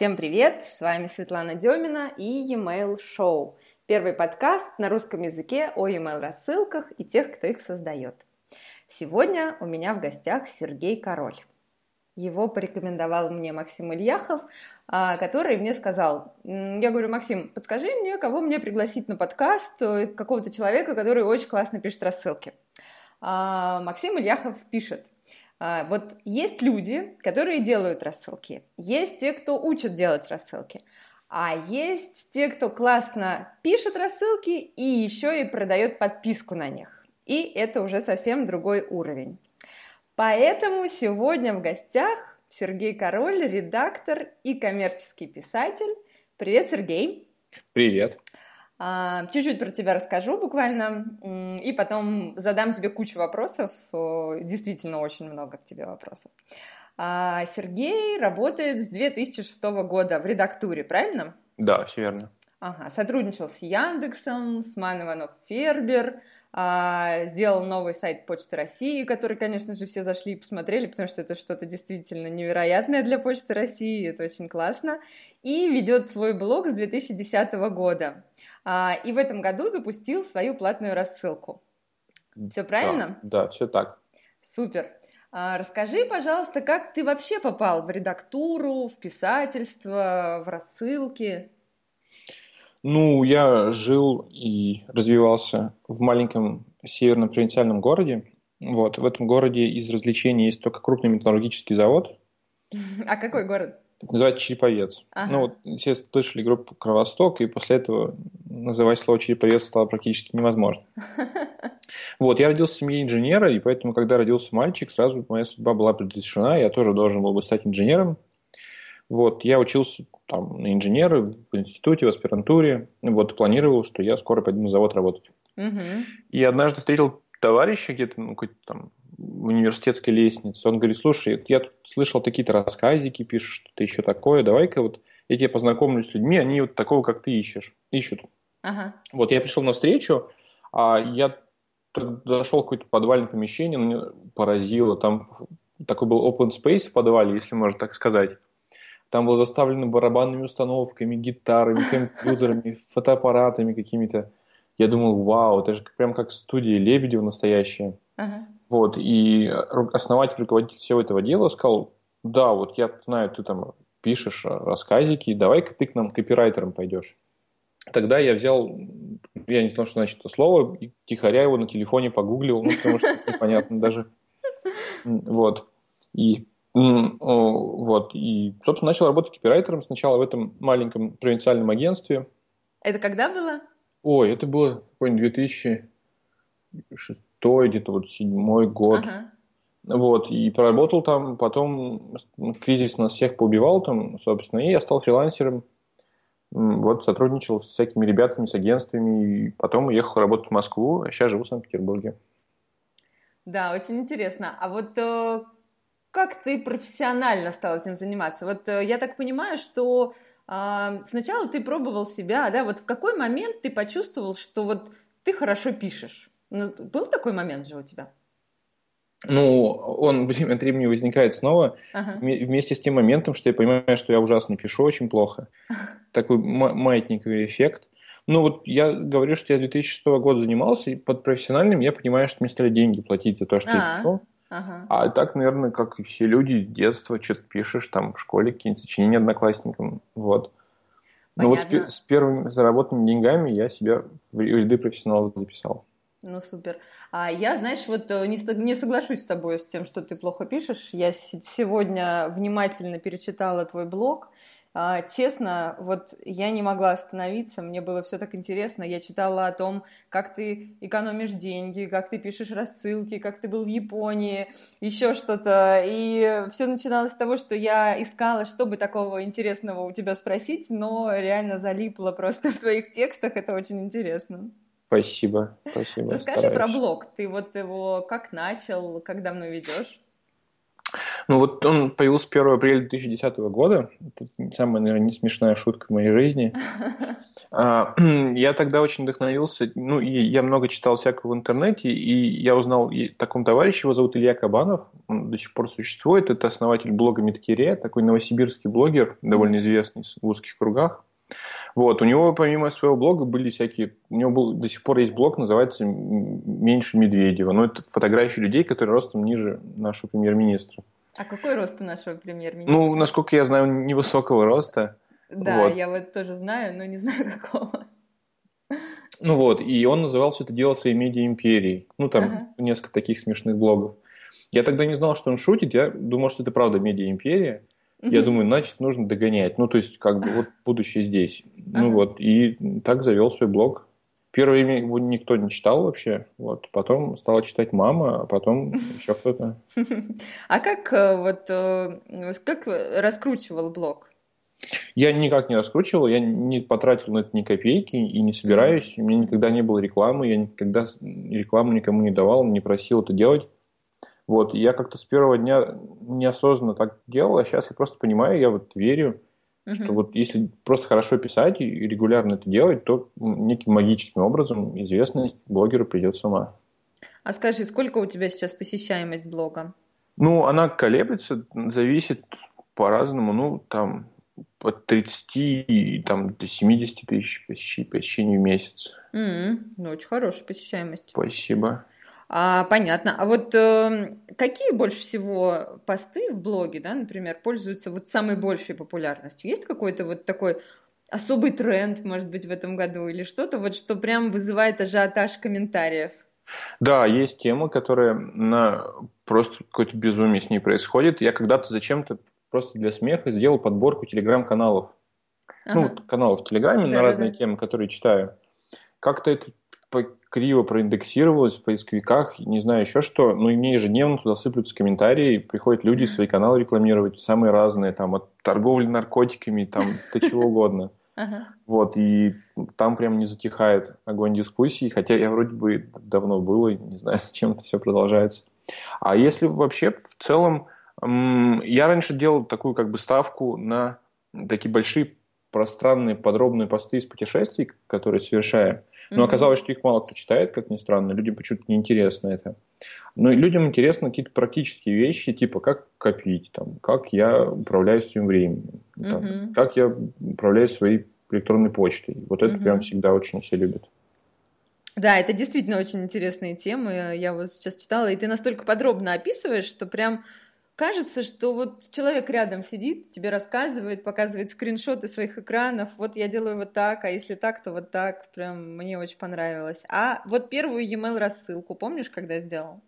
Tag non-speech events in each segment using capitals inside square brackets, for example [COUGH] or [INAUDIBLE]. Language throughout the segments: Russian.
Всем привет! С вами Светлана Демина и e-mail Show. Первый подкаст на русском языке о e-mail рассылках и тех, кто их создает. Сегодня у меня в гостях Сергей Король. Его порекомендовал мне Максим Ильяхов, а, который мне сказал, я говорю, Максим, подскажи мне, кого мне пригласить на подкаст, э, какого-то человека, который очень классно пишет рассылки. А, Максим Ильяхов пишет, вот есть люди, которые делают рассылки, есть те, кто учат делать рассылки, а есть те, кто классно пишет рассылки и еще и продает подписку на них. И это уже совсем другой уровень. Поэтому сегодня в гостях Сергей Король, редактор и коммерческий писатель. Привет, Сергей. Привет. А, чуть-чуть про тебя расскажу буквально, и потом задам тебе кучу вопросов, действительно очень много к тебе вопросов. А, Сергей работает с 2006 года в редактуре, правильно? Да, все верно. Ага, сотрудничал с Яндексом, с Ман Иванов Фербер, а, сделал новый сайт Почты России, который, конечно же, все зашли и посмотрели, потому что это что-то действительно невероятное для Почты России, это очень классно, и ведет свой блог с 2010 года. А, и в этом году запустил свою платную рассылку. Все правильно? Да, да все так. Супер. А, расскажи, пожалуйста, как ты вообще попал в редактуру, в писательство, в рассылки? Ну, я жил и развивался в маленьком северном провинциальном городе. Вот, в этом городе из развлечений есть только крупный металлургический завод. [LAUGHS] А какой город? называется Череповец. Ага. Ну, вот все слышали группу Кровосток, и после этого называть слово Череповец стало практически невозможно. [LAUGHS] Вот, я родился в семье инженера, и поэтому, когда родился мальчик, сразу моя судьба была предрешена, я тоже должен был бы стать инженером. Вот, я учился там на инженера в институте, в аспирантуре, вот, планировал, что я скоро пойду на завод работать. Угу. И однажды встретил товарища где-то, ну, какой-то там университетской лестнице. Он говорит, слушай, я тут слышал такие-то рассказики, пишешь что-то еще такое, давай-ка вот я тебе познакомлюсь с людьми, они вот такого, как ты ищешь, ищут. Ага. Вот я пришел на встречу, а я дошел в какое-то подвальное помещение, меня поразило, там такой был open space в подвале, если можно так сказать. Там было заставлено барабанными установками, гитарами, компьютерами, [LAUGHS] фотоаппаратами какими-то. Я думал, вау, это же прям как студия Лебедева настоящая. Ага. Вот, и основатель, руководитель всего этого дела сказал, да, вот я знаю, ты там пишешь рассказики, давай-ка ты к нам копирайтером пойдешь. Тогда я взял, я не знал, что значит это слово, и тихоря его на телефоне погуглил, ну, потому что [LAUGHS] непонятно даже. Вот. И вот, и, собственно, начал работать копирайтером сначала в этом маленьком провинциальном агентстве. Это когда было? Ой, это было, какой 2006 шестой, где-то вот седьмой год. Ага. Вот, и проработал там, потом кризис нас всех поубивал там, собственно, и я стал фрилансером. Вот, сотрудничал с всякими ребятами, с агентствами, и потом уехал работать в Москву, а сейчас живу в Санкт-Петербурге. Да, очень интересно. А вот э, как ты профессионально стал этим заниматься? Вот э, я так понимаю, что э, сначала ты пробовал себя, да, вот в какой момент ты почувствовал, что вот ты хорошо пишешь? Ну, был такой момент же у тебя? Ну, он [LAUGHS] время от времени возникает снова ага. вместе с тем моментом, что я понимаю, что я ужасно пишу, очень плохо. [LAUGHS] Такой маятниковый эффект. Ну, вот я говорю, что я 2006 года занимался, и под профессиональным я понимаю, что мне стали деньги платить за то, что А-а-а. я пишу. Ага. А так, наверное, как и все люди, детства что-то пишешь, там, в школе какие-нибудь сочинения одноклассникам, вот. Ну вот с, с первыми заработанными деньгами я себя в ряды профессионалов записал. Ну, супер. А я, знаешь, вот э, не, не соглашусь с тобой с тем, что ты плохо пишешь. Я сегодня внимательно перечитала твой блог. А, честно, вот я не могла остановиться, мне было все так интересно. Я читала о том, как ты экономишь деньги, как ты пишешь рассылки, как ты был в Японии, еще что-то. И все начиналось с того, что я искала, чтобы такого интересного у тебя спросить, но реально залипла просто [LAUGHS] в твоих текстах. Это очень интересно. Спасибо, спасибо. Расскажи стараюсь. про блог. Ты вот его как начал, как давно ведешь? Ну вот он появился 1 апреля 2010 года. Это самая, наверное, не смешная шутка в моей жизни. [LAUGHS] А, [CLEARS THROAT] я тогда очень вдохновился, ну, и я много читал всякого в интернете, и я узнал о таком товарище, его зовут Илья Кабанов, он до сих пор существует, это основатель блога Медкире, такой новосибирский блогер, довольно известный в узких кругах. Вот, у него помимо своего блога были всякие, у него был, до сих пор есть блог, называется «Меньше Медведева», но это фотографии людей, которые ростом ниже нашего премьер-министра. А какой рост у нашего премьер-министра? Ну, насколько я знаю, невысокого роста. Да, вот. я вот тоже знаю, но не знаю [LAUGHS] какого. Ну вот, и он называл все это дело своей медиа-империей. Ну, там ага. несколько таких смешных блогов. Я тогда не знал, что он шутит, я думал, что это правда медиа-империя. Угу. Я думаю, значит, нужно догонять. Ну, то есть, как бы, вот будущее здесь. Ага. Ну вот, и так завел свой блог. Первое имя его никто не читал вообще, вот. Потом стала читать мама, а потом еще кто-то. А как э, вот э, как раскручивал блог? Я никак не раскручивал, я не потратил на это ни копейки и не собираюсь. У меня никогда не было рекламы, я никогда рекламу никому не давал, не просил это делать. Вот, я как-то с первого дня неосознанно так делал, а сейчас я просто понимаю, я вот верю, uh что вот если просто хорошо писать и регулярно это делать, то неким магическим образом известность блогеру придет сама. А скажи, сколько у тебя сейчас посещаемость блога? Ну, она колеблется, зависит по-разному. Ну, там от 30 и там, до 70 тысяч посещений в месяц. Mm-hmm. Ну, очень хорошая посещаемость. Спасибо. А, понятно. А вот э, какие больше всего посты в блоге, да, например, пользуются вот самой большей популярностью? Есть какой-то вот такой особый тренд, может быть, в этом году или что-то вот, что прям вызывает ажиотаж комментариев? Да, есть темы, которые на просто какое-то безумие с ней происходит. Я когда-то зачем-то просто для смеха сделал подборку телеграм-каналов. Ну, ага. Ну, вот каналов в Телеграме да, на разные да. темы, которые читаю. Как-то это криво проиндексировалось в поисковиках, не знаю еще что, но и мне ежедневно туда сыплются комментарии, приходят люди свои каналы рекламировать, самые разные, там, от торговли наркотиками, там, до чего угодно. [LAUGHS] Вот, и там прям не затихает огонь дискуссий, хотя я вроде бы давно был, и не знаю, [LAUGHS] зачем это все продолжается. А если вообще в целом я раньше делал такую как бы ставку на такие большие пространные подробные посты из путешествий, которые совершаю. Но оказалось, что их мало кто читает, как ни странно. Людям почему-то неинтересно это. Но людям интересны какие-то практические вещи, типа как копить, там, как я управляю своим временем, там, mm-hmm. как я управляю своей электронной почтой. Вот это mm-hmm. прям всегда очень все любят. Да, это действительно очень интересные темы. Я вот сейчас читала, и ты настолько подробно описываешь, что прям кажется, что вот человек рядом сидит, тебе рассказывает, показывает скриншоты своих экранов, вот я делаю вот так, а если так, то вот так, прям мне очень понравилось. А вот первую e-mail рассылку, помнишь, когда сделал?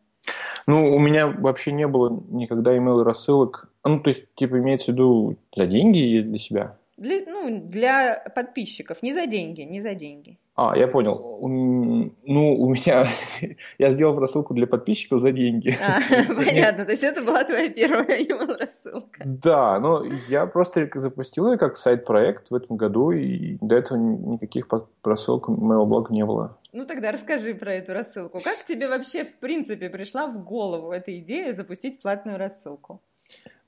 Ну, у меня вообще не было никогда email рассылок. Ну, то есть, типа, имеется в виду за деньги или для себя? Для, ну, для подписчиков, не за деньги, не за деньги. А, я понял. Ну, у меня... [LAUGHS] я сделал рассылку для подписчиков за деньги. А, [LAUGHS] [LAUGHS] понятно. То есть это была твоя первая email рассылка. Да, но я просто запустил ее как сайт-проект в этом году, и до этого никаких рассылок моего блога не было. Ну тогда расскажи про эту рассылку. Как тебе вообще, в принципе, пришла в голову эта идея запустить платную рассылку?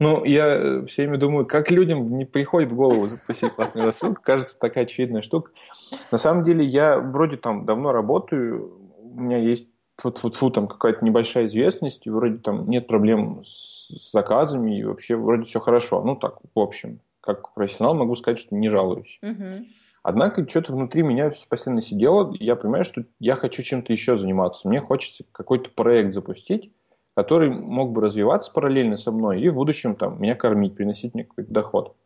Ну, я э, все время думаю, как людям не приходит в голову запустить платную рассылку, кажется, такая очевидная штука. На самом деле, я вроде там давно работаю, у меня есть вот вот фу там какая-то небольшая известность, и вроде там нет проблем с заказами, и вообще вроде все хорошо. Ну, так, в общем, как профессионал могу сказать, что не жалуюсь. Угу. Однако что-то внутри меня постоянно сидело, и я понимаю, что я хочу чем-то еще заниматься. Мне хочется какой-то проект запустить, который мог бы развиваться параллельно со мной и в будущем там, меня кормить, приносить мне какой-то доход.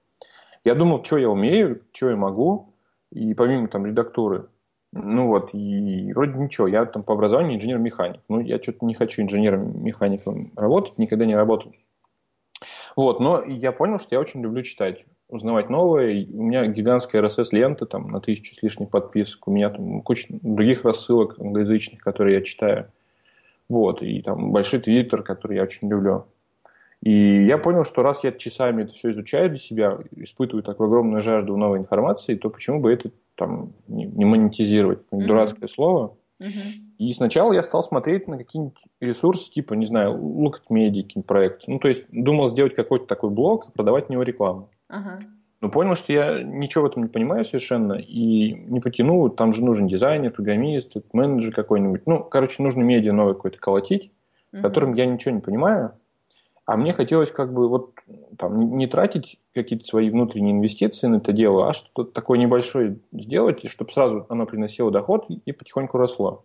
Я думал, что я умею, что я могу, и помимо там редактуры, ну вот, и вроде ничего, я там по образованию инженер-механик. Ну, я что-то не хочу инженером-механиком работать, никогда не работал. Вот, но я понял, что я очень люблю читать, узнавать новое. У меня гигантская RSS-лента там на тысячу с лишним подписок. У меня там куча других рассылок англоязычных, которые я читаю. Вот, и там большой твиттер, который я очень люблю. И я понял, что раз я часами это все изучаю для себя, испытываю такую огромную жажду новой информации, то почему бы это там не, не монетизировать? Mm-hmm. Дурацкое слово. И сначала я стал смотреть на какие-нибудь ресурсы, типа, не знаю, Look at Media, какие-нибудь проекты. Ну, то есть, думал сделать какой-то такой блог и продавать в него рекламу. Ага. Но понял, что я ничего в этом не понимаю совершенно и не потяну. Там же нужен дизайнер, программист, менеджер какой-нибудь. Ну, короче, нужно медиа новое какое-то колотить, угу. которым я ничего не понимаю. А мне хотелось как бы вот там не тратить какие-то свои внутренние инвестиции на это дело, а что-то такое небольшое сделать, и чтобы сразу оно приносило доход и потихоньку росло.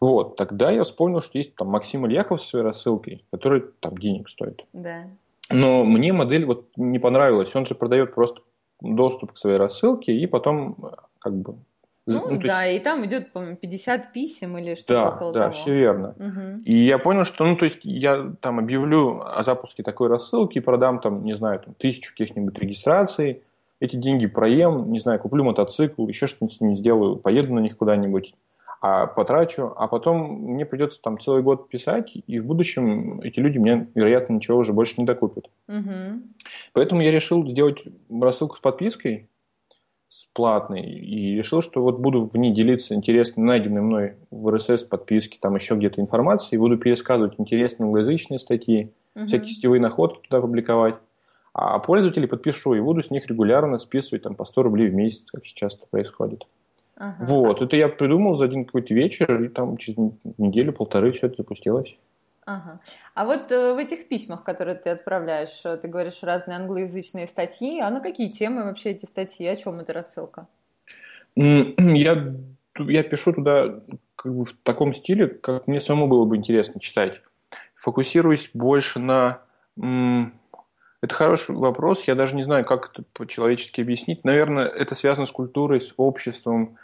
Вот, тогда я вспомнил, что есть там Максим Ильяков со своей рассылкой, который там денег стоит. Да. Но мне модель вот не понравилась. Он же продает просто доступ к своей рассылке и потом как бы ну, ну да, есть... и там идет, по-моему, 50 писем или что-то да, около да, того. Да, все верно. Угу. И я понял, что, ну, то есть я там объявлю о запуске такой рассылки, продам там, не знаю, там, тысячу каких-нибудь регистраций, эти деньги проем, не знаю, куплю мотоцикл, еще что-нибудь с ними сделаю, поеду на них куда-нибудь, а потрачу, а потом мне придется там целый год писать, и в будущем эти люди мне, вероятно, ничего уже больше не докупят. Угу. Поэтому я решил сделать рассылку с подпиской, платный, и решил, что вот буду в ней делиться интересной, найденной мной в RSS подписке, там еще где-то информацией, буду пересказывать интересные англоязычные статьи, угу. всякие сетевые находки туда публиковать, а пользователей подпишу и буду с них регулярно списывать там по 100 рублей в месяц, как сейчас это происходит. Ага. Вот, это я придумал за один какой-то вечер, и там через неделю-полторы все это запустилось. Ага. А вот э, в этих письмах, которые ты отправляешь, э, ты говоришь разные англоязычные статьи, а на какие темы вообще эти статьи, о чем эта рассылка? [CLEARS THROAT] Я, я пишу туда как бы в таком стиле, как мне самому было бы интересно читать. Фокусируюсь больше на... Это хороший вопрос, я даже не знаю, как это по-человечески объяснить. Наверное, это связано с культурой, с обществом,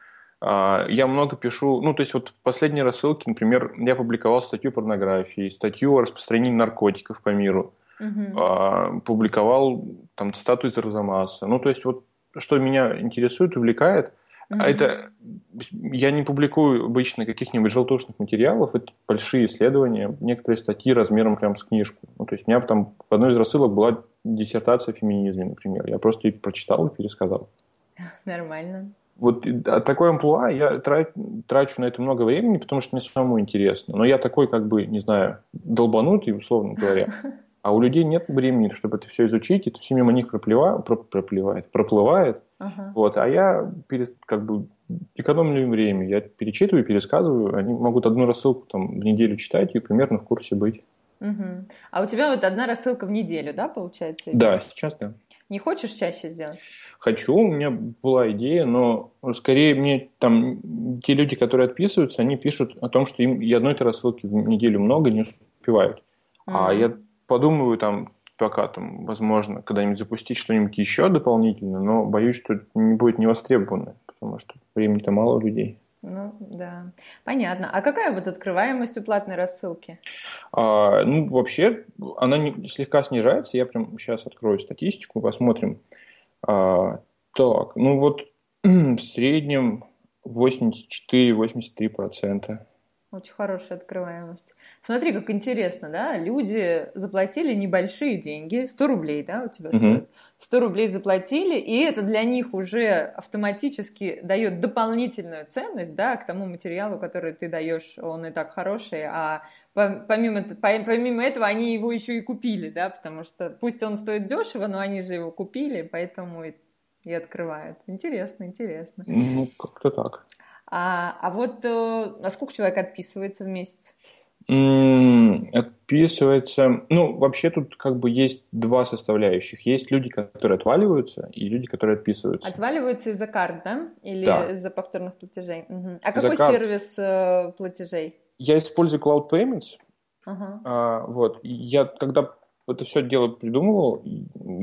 я много пишу, ну, то есть вот в последней рассылке, например, я публиковал статью о порнографии, статью о распространении наркотиков по миру, угу. публиковал там цитату из Розамаса. Ну, то есть вот что меня интересует, увлекает, угу. а это я не публикую обычно каких-нибудь желтушных материалов, это большие исследования, некоторые статьи размером прям с книжку. Ну, то есть у меня там в одной из рассылок была диссертация о феминизме, например. Я просто ее прочитал и пересказал. [LAUGHS] Нормально вот такой амплуа я трачу на это много времени, потому что мне самому интересно. Но я такой, как бы, не знаю, долбанутый, условно говоря. А у людей нет времени, чтобы это все изучить, это все мимо них проплевает, проплевает, проплывает. Ага. Вот, а я перес, как бы экономлю им время. Я перечитываю, пересказываю. Они могут одну рассылку там, в неделю читать и примерно в курсе быть. Угу. А у тебя вот одна рассылка в неделю, да, получается? Да, сейчас да. Не хочешь чаще сделать? Хочу, у меня была идея, но скорее мне там те люди, которые отписываются, они пишут о том, что им и одной-то рассылки в неделю много не успевают. Mm. А я подумаю там, пока там, возможно, когда-нибудь запустить что-нибудь еще дополнительно, но боюсь, что это не будет не востребовано, потому что времени-то мало людей. Ну, да. Понятно. А какая вот открываемость у платной рассылки? А, ну, вообще, она не, слегка снижается. Я прям сейчас открою статистику, посмотрим. А, так, ну вот [CLEARS THROAT] в среднем 84-83%. Очень хорошая открываемость. Смотри, как интересно, да? Люди заплатили небольшие деньги, 100 рублей, да, у тебя стоит? Угу. 100 рублей заплатили, и это для них уже автоматически дает дополнительную ценность, да, к тому материалу, который ты даешь, он и так хороший, а помимо, помимо этого они его еще и купили, да, потому что пусть он стоит дешево, но они же его купили, поэтому и открывают. Интересно, интересно. Ну, как-то так. А, а вот э, на сколько человек отписывается в месяц? Отписывается. Ну, вообще тут как бы есть два составляющих. Есть люди, которые отваливаются, и люди, которые отписываются. Отваливаются из-за карт, да? Или да. из-за повторных платежей? Угу. А какой карт... сервис э, платежей? Я использую Cloud Payments. Ага. А, вот. Я когда это все дело придумывал,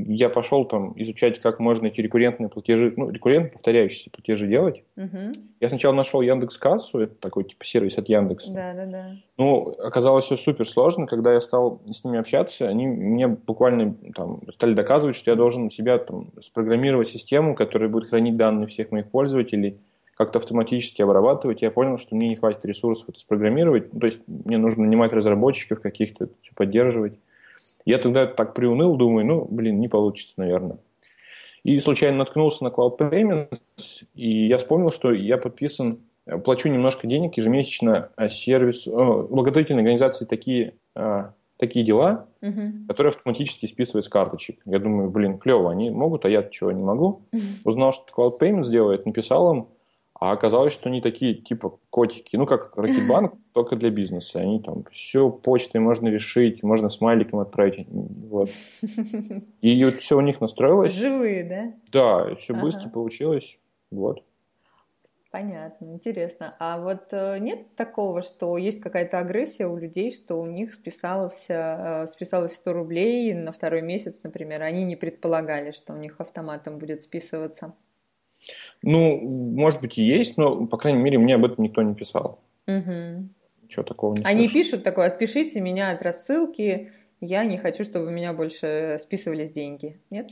я пошел там изучать, как можно эти рекуррентные платежи, ну, рекуррентно повторяющиеся платежи делать. Угу. Я сначала нашел Яндекс Кассу, это такой типа сервис от Яндекса. Да, да, да. Ну, оказалось все супер сложно, когда я стал с ними общаться, они мне буквально там стали доказывать, что я должен у себя там спрограммировать систему, которая будет хранить данные всех моих пользователей, как-то автоматически обрабатывать. Я понял, что мне не хватит ресурсов это спрограммировать, ну, то есть мне нужно нанимать разработчиков каких-то, поддерживать. Я тогда так приуныл, думаю, ну, блин, не получится, наверное. И случайно наткнулся на Cloud Payments, и я вспомнил, что я подписан плачу немножко денег ежемесячно сервис, благотворительной организации такие, такие дела, угу. которые автоматически списывают с карточек. Я думаю, блин, клево, они могут, а я чего не могу. Узнал, что Cloud Payments делает, написал им, а оказалось, что они такие, типа, котики. Ну, как Рокетбанк, [LAUGHS] только для бизнеса. Они там все почтой можно решить, можно смайликом отправить. Вот. И вот все у них настроилось. Живые, да? Да, все ага. быстро получилось. Вот. Понятно, интересно. А вот э, нет такого, что есть какая-то агрессия у людей, что у них списалось, э, списалось 100 рублей на второй месяц, например, они не предполагали, что у них автоматом будет списываться? Ну, может быть, и есть, но, по крайней мере, мне об этом никто не писал. Угу. Ничего такого не Они слышу. пишут такое, отпишите меня от рассылки, я не хочу, чтобы у меня больше списывались деньги. Нет?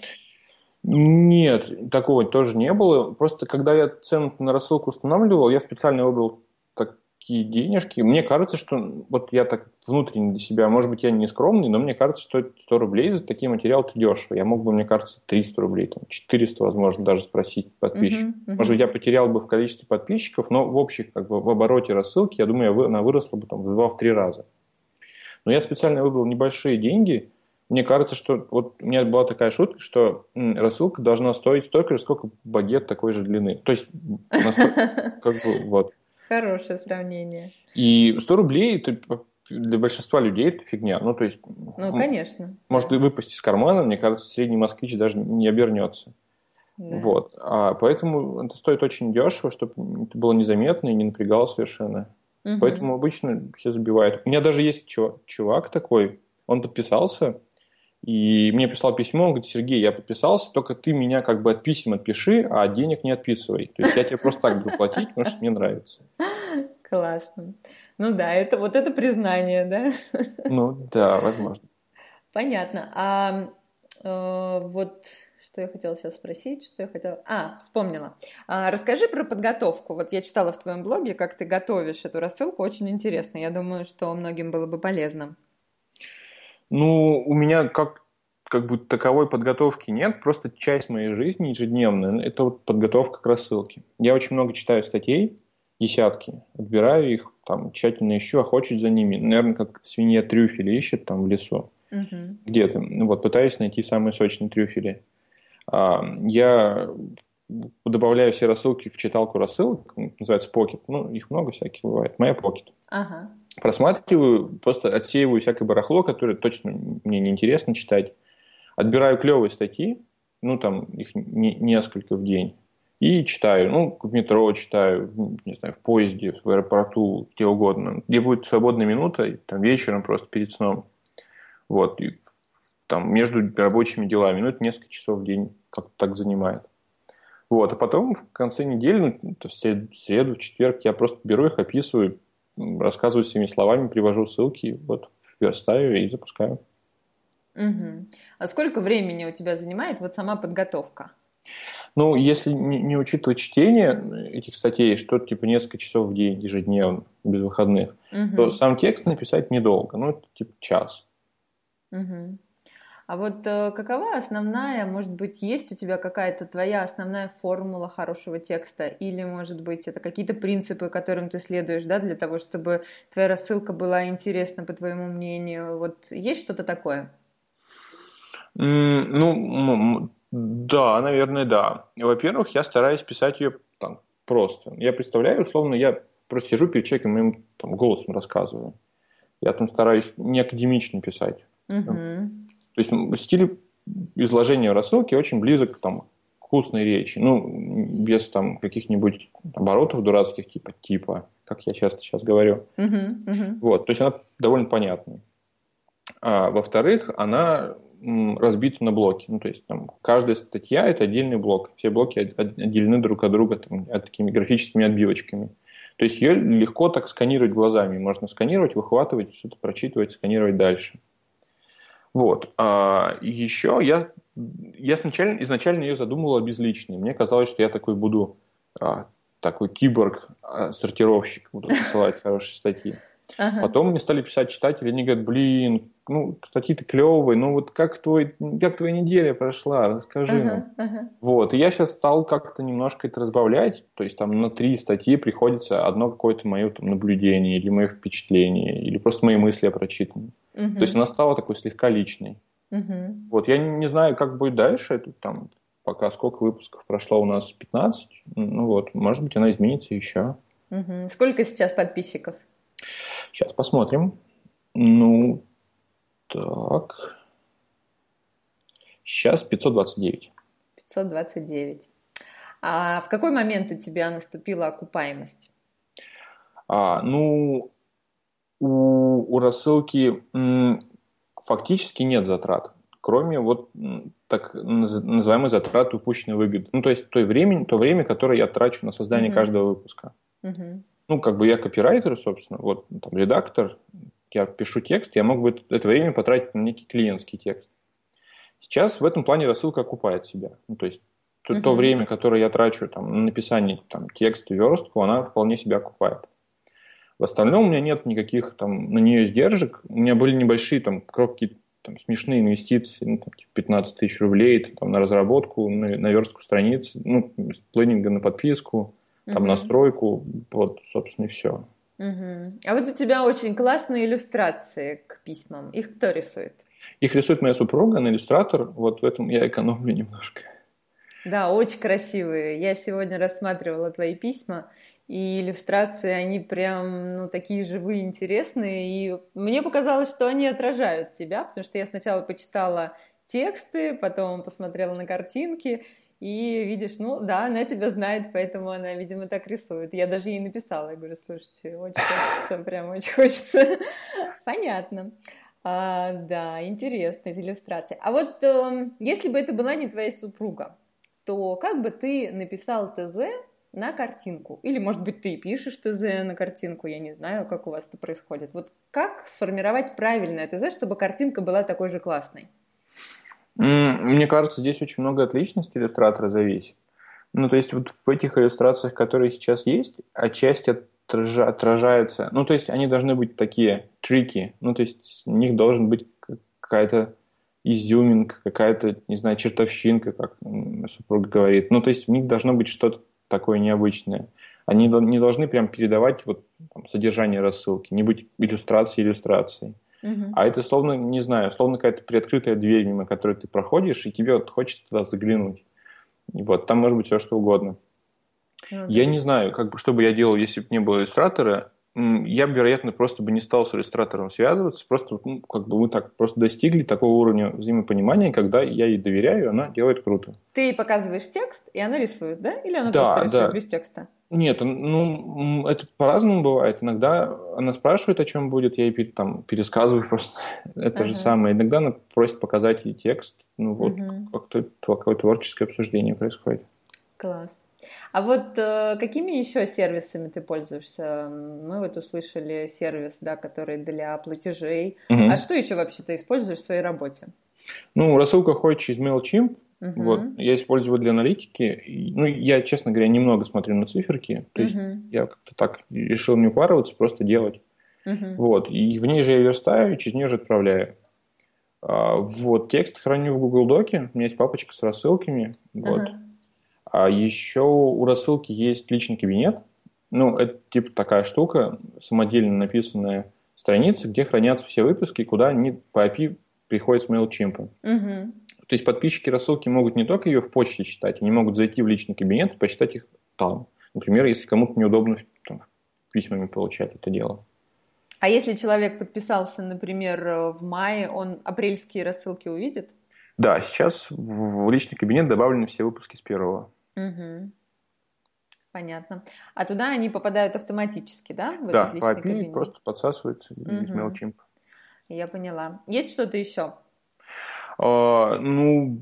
Нет, такого тоже не было. Просто когда я цену на рассылку устанавливал, я специально выбрал такие денежки. Мне кажется, что вот я так внутренне для себя, может быть, я не скромный, но мне кажется, что 100 рублей за такие материалы это дешево. Я мог бы, мне кажется, 300 рублей, там, 400, возможно, даже спросить подписчиков. Uh-huh, uh-huh. Может быть, я потерял бы в количестве подписчиков, но в общих, как бы, в обороте рассылки, я думаю, она выросла бы там в 2-3 раза. Но я специально выбрал небольшие деньги. Мне кажется, что вот у меня была такая шутка, что рассылка должна стоить столько же, сколько багет такой же длины. То есть, настолько, как бы, вот. Хорошее сравнение. И 100 рублей это для большинства людей это фигня. Ну, то есть... Ну, конечно. Может и выпасть из кармана, мне кажется, средний москвич даже не обернется. Да. Вот. А поэтому это стоит очень дешево, чтобы это было незаметно и не напрягало совершенно. Угу. Поэтому обычно все забивают. У меня даже есть чувак такой, он подписался, и мне прислал письмо, он говорит, Сергей, я подписался, только ты меня как бы от писем отпиши, а денег не отписывай. То есть я тебе просто так буду платить, потому что мне нравится. Классно. Ну да, это вот это признание, да? Ну да, возможно. Понятно. А э, вот что я хотела сейчас спросить, что я хотела... А, вспомнила. А, расскажи про подготовку. Вот я читала в твоем блоге, как ты готовишь эту рассылку. Очень интересно. Я думаю, что многим было бы полезно. Ну, у меня как как бы таковой подготовки нет, просто часть моей жизни ежедневная – это вот подготовка к рассылке. Я очень много читаю статей, десятки, отбираю их, там, тщательно ищу, охочусь за ними. Наверное, как свинья трюфели ищет там в лесу угу. где-то. Вот, пытаюсь найти самые сочные трюфели. А, я добавляю все рассылки в читалку рассылок, называется Pocket. Ну, их много всяких бывает. Моя Pocket. Ага просматриваю, просто отсеиваю всякое барахло, которое точно мне неинтересно читать. Отбираю клевые статьи, ну, там их не, несколько в день, и читаю. Ну, в метро читаю, не знаю, в поезде, в аэропорту, где угодно. Где будет свободная минута, там вечером просто перед сном. Вот. И, там между рабочими делами. Ну, это несколько часов в день как-то так занимает. Вот. А потом в конце недели, ну, в среду, в четверг, я просто беру их, описываю, рассказываю своими словами, привожу ссылки, вот верстаю и запускаю. Угу. А сколько времени у тебя занимает вот сама подготовка? Ну, если не, не учитывать чтение этих статей, что-то типа несколько часов в день ежедневно, без выходных, угу. то сам текст написать недолго, ну, это типа час. Угу. А вот э, какова основная, может быть, есть у тебя какая-то твоя основная формула хорошего текста? Или, может быть, это какие-то принципы, которым ты следуешь, да, для того, чтобы твоя рассылка была интересна, по твоему мнению? Вот есть что-то такое? Mm, ну, да, наверное, да. Во-первых, я стараюсь писать ее там, просто. Я представляю, условно, я просто сижу перед человеком, моим там, голосом рассказываю. Я там стараюсь не академично писать. Uh-huh. То есть стиль изложения рассылки очень близок там, к устной речи. Ну, без там каких-нибудь оборотов дурацких, типа типа, как я часто сейчас говорю. Uh-huh, uh-huh. Вот, то есть она довольно понятная. А, во-вторых, она разбита на блоки. Ну, то есть там каждая статья – это отдельный блок. Все блоки отделены друг от друга там, такими графическими отбивочками. То есть ее легко так сканировать глазами. Можно сканировать, выхватывать, что-то прочитывать, сканировать дальше. Вот. А еще я, я изначально, изначально ее задумывал безличной. Мне казалось, что я такой буду а, такой киборг-сортировщик, буду посылать [LAUGHS] хорошие статьи. Ага. Потом мне стали писать читатели, они говорят, блин, ну, статьи-то клевые, ну вот как, твой, как твоя неделя прошла, расскажи ага, нам. Ага. Вот, и я сейчас стал как-то немножко это разбавлять, то есть там на три статьи приходится одно какое-то мое там, наблюдение или мое впечатление, или просто мои мысли о прочитанном. Угу. То есть она стала такой слегка личной. Угу. Вот, я не, не знаю, как будет дальше, это там пока сколько выпусков прошло у нас, 15, ну вот, может быть, она изменится еще. Угу. Сколько сейчас подписчиков? Сейчас посмотрим. Ну, так. Сейчас 529. 529. А в какой момент у тебя наступила окупаемость? А, ну, у, у рассылки м, фактически нет затрат, кроме вот так называемой затраты упущенной выгоды. Ну, то есть той времени, то время, которое я трачу на создание mm-hmm. каждого выпуска. Mm-hmm ну, как бы я копирайтер, собственно, вот там редактор, я пишу текст, я мог бы это время потратить на некий клиентский текст. Сейчас в этом плане рассылка окупает себя. Ну, то есть то, uh-huh. то время, которое я трачу там, на написание там, текста, верстку, она вполне себя окупает. В остальном у меня нет никаких там на нее издержек. У меня были небольшие там кропки там, смешные инвестиции, ну, там, 15 тысяч рублей там, на разработку, на, на верстку страниц, ну, плейнинга на подписку, там угу. настройку, вот, собственно, и все. Угу. А вот у тебя очень классные иллюстрации к письмам. Их кто рисует? Их рисует моя супруга, она иллюстратор. Вот в этом я экономлю [LAUGHS] немножко. Да, очень красивые. Я сегодня рассматривала твои письма, и иллюстрации, они прям, ну, такие живые, интересные. И мне показалось, что они отражают тебя, потому что я сначала почитала тексты, потом посмотрела на картинки, и видишь, ну да, она тебя знает, поэтому она, видимо, так рисует. Я даже ей написала, я говорю, слушайте, очень хочется, прям очень хочется. [LAUGHS] Понятно. А, да, интересно, иллюстрации. А вот э, если бы это была не твоя супруга, то как бы ты написал ТЗ на картинку? Или, может быть, ты пишешь ТЗ на картинку, я не знаю, как у вас это происходит. Вот как сформировать правильное ТЗ, чтобы картинка была такой же классной? Мне кажется, здесь очень много от личности иллюстратора зависит. Ну, то есть вот в этих иллюстрациях, которые сейчас есть, отчасти отражается... Ну, то есть они должны быть такие трики. Ну, то есть у них должен быть какая-то изюминка, какая-то, не знаю, чертовщинка, как супруга говорит. Ну, то есть у них должно быть что-то такое необычное. Они не должны прям передавать вот там, содержание рассылки, не быть иллюстрацией иллюстрацией. Угу. А это словно, не знаю, словно какая-то приоткрытая дверь, мимо которой ты проходишь, и тебе вот хочется туда заглянуть. И вот там может быть все что угодно. Ну, я не знаю, как бы, что бы я делал, если бы не было иллюстратора. Я бы, вероятно, просто бы не стал с иллюстратором связываться. Просто, ну, как бы мы так просто достигли такого уровня взаимопонимания, когда я ей доверяю, она делает круто. Ты ей показываешь текст, и она рисует, да? Или она да, просто рисует да. без текста? Нет, ну, это по-разному бывает. Иногда она спрашивает, о чем будет, я ей там пересказываю просто [LAUGHS] это же самое. Иногда она просит показать ей текст. Ну, вот как-то такое творческое обсуждение происходит. Класс. А вот э, какими еще сервисами ты пользуешься? Мы вот услышали сервис, да, который для платежей. Uh-huh. А что еще вообще ты используешь в своей работе? Ну, рассылка ходит через MailChimp. Uh-huh. Вот, я использую его для аналитики. Ну, я, честно говоря, немного смотрю на циферки. То есть uh-huh. я как-то так решил не упарываться, просто делать. Uh-huh. Вот, и в ней же я верстаю, и через нее же отправляю. А, вот, текст храню в Google Доке. У меня есть папочка с рассылками. Вот. Uh-huh. А еще у рассылки есть личный кабинет. Ну, это типа такая штука, самодельно написанная страница, где хранятся все выпуски, куда они по API приходят с MailChimp. Угу. То есть подписчики рассылки могут не только ее в почте читать, они могут зайти в личный кабинет и почитать их там. Например, если кому-то неудобно там, письмами получать это дело. А если человек подписался, например, в мае, он апрельские рассылки увидит? Да, сейчас в личный кабинет добавлены все выпуски с первого. Угу. Понятно. А туда они попадают автоматически, да? В да, по API кабинет? просто подсасывается угу. из MailChimp. Я поняла. Есть что-то еще? А, ну,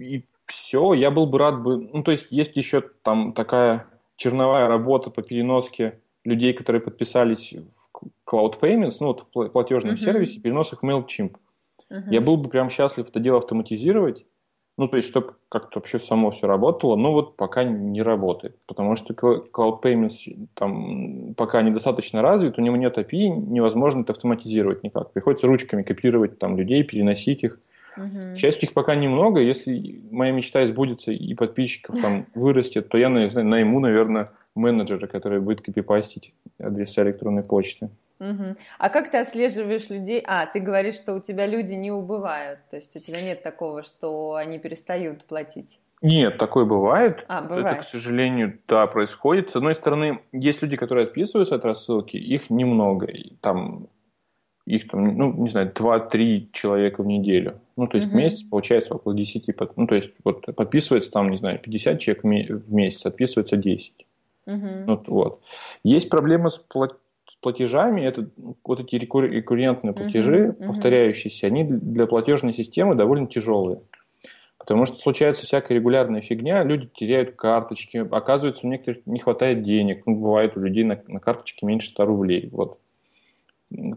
и все. Я был бы рад бы... Ну, то есть, есть еще там такая черновая работа по переноске людей, которые подписались в Cloud Payments, ну, вот в платежном uh-huh. сервисе, перенос их в MailChimp. Uh-huh. Я был бы прям счастлив это дело автоматизировать, Ну, то есть, чтобы как-то вообще само все работало, ну, вот пока не работает. Потому что Cloud Payments там пока недостаточно развит, у него нет API, невозможно это автоматизировать никак. Приходится ручками копировать там людей, переносить их. Угу. К счастью, их пока немного. Если моя мечта сбудется и подписчиков там [LAUGHS] вырастет, то я найму, наверное, менеджера, который будет копипастить адреса электронной почты. Угу. А как ты отслеживаешь людей? А, ты говоришь, что у тебя люди не убывают, то есть у тебя нет такого, что они перестают платить. Нет, такое бывает. А, бывает. Это, к сожалению, да, происходит. С одной стороны, есть люди, которые отписываются от рассылки, их немного. Там, их там, ну, не знаю, 2-3 человека в неделю. Ну, то есть угу. в месяц получается около 10. Ну, то есть вот подписывается там, не знаю, 50 человек в месяц, отписывается 10. Угу. Вот, вот. Есть проблема с платежом платежами, это вот эти рекуррентные платежи, uh-huh, повторяющиеся, они для платежной системы довольно тяжелые. Потому что случается всякая регулярная фигня, люди теряют карточки, оказывается, у некоторых не хватает денег, ну, бывает у людей на, на карточке меньше 100 рублей. Вот.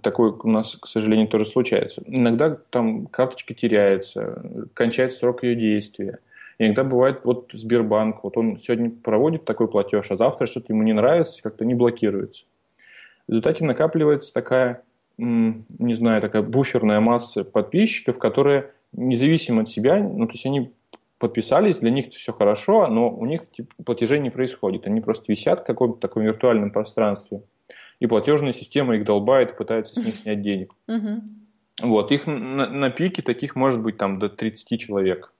Такое у нас, к сожалению, тоже случается. Иногда там карточка теряется, кончается срок ее действия. Иногда бывает вот Сбербанк, вот он сегодня проводит такой платеж, а завтра что-то ему не нравится, как-то не блокируется. В результате накапливается такая, не знаю, такая буферная масса подписчиков, которые независимо от себя, ну, то есть они подписались, для них все хорошо, но у них типа, платежей не происходит. Они просто висят в каком-то таком виртуальном пространстве, и платежная система их долбает и пытается с них снять денег. Вот, их на, на пике таких может быть там до 30 человек.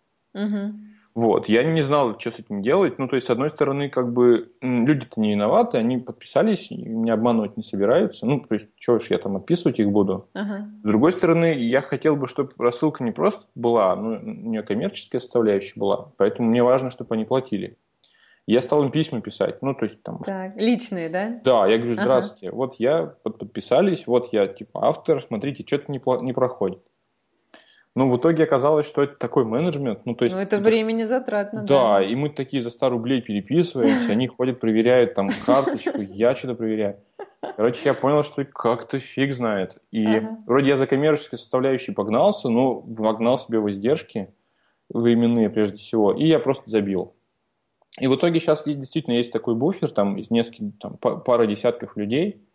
Вот, я не знал, что с этим делать. Ну, то есть, с одной стороны, как бы люди-то не виноваты, они подписались, меня обманывать не собираются. Ну, то есть, что ж я там отписывать их буду. Ага. С другой стороны, я хотел бы, чтобы рассылка не просто была, но у нее коммерческая составляющая была. Поэтому мне важно, чтобы они платили. Я стал им письма писать, ну, то есть там... Так, личные, да? Да, я говорю, здравствуйте, ага. вот я подписались, вот я, типа, автор, смотрите, что-то не, не проходит. Ну, в итоге оказалось, что это такой менеджмент. Ну, то есть, ну это, это времени затратно. Да, да, и мы такие за 100 рублей переписываемся, они ходят, проверяют там карточку, я что-то проверяю. Короче, я понял, что как-то фиг знает. И ага. вроде я за коммерческой составляющей погнался, но вогнал себе в издержки временные прежде всего, и я просто забил. И в итоге сейчас действительно есть такой буфер, там из нескольких, там, пара десятков людей –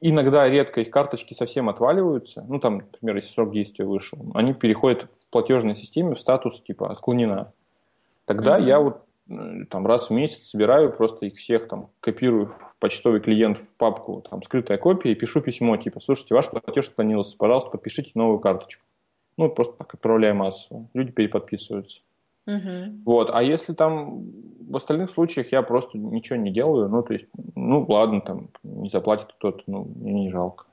Иногда редко их карточки совсем отваливаются. Ну, там, например, если срок действия вышел, они переходят в платежной системе в статус типа отклонена. Тогда mm-hmm. я вот э, там раз в месяц собираю просто их всех там копирую в почтовый клиент в папку там скрытая копия и пишу письмо типа слушайте ваш платеж отклонился пожалуйста подпишите новую карточку ну просто так отправляю массово люди переподписываются Угу. Вот, а если там в остальных случаях я просто ничего не делаю, ну, то есть, ну, ладно, там, не заплатит кто-то, ну, мне не жалко,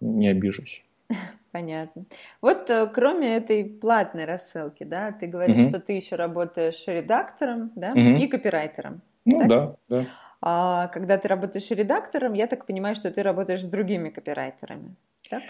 не обижусь. [LAUGHS] Понятно. Вот э, кроме этой платной рассылки, да, ты говоришь, угу. что ты еще работаешь редактором, да, угу. и копирайтером. Ну так? да, да. А когда ты работаешь редактором, я так понимаю, что ты работаешь с другими копирайтерами, так?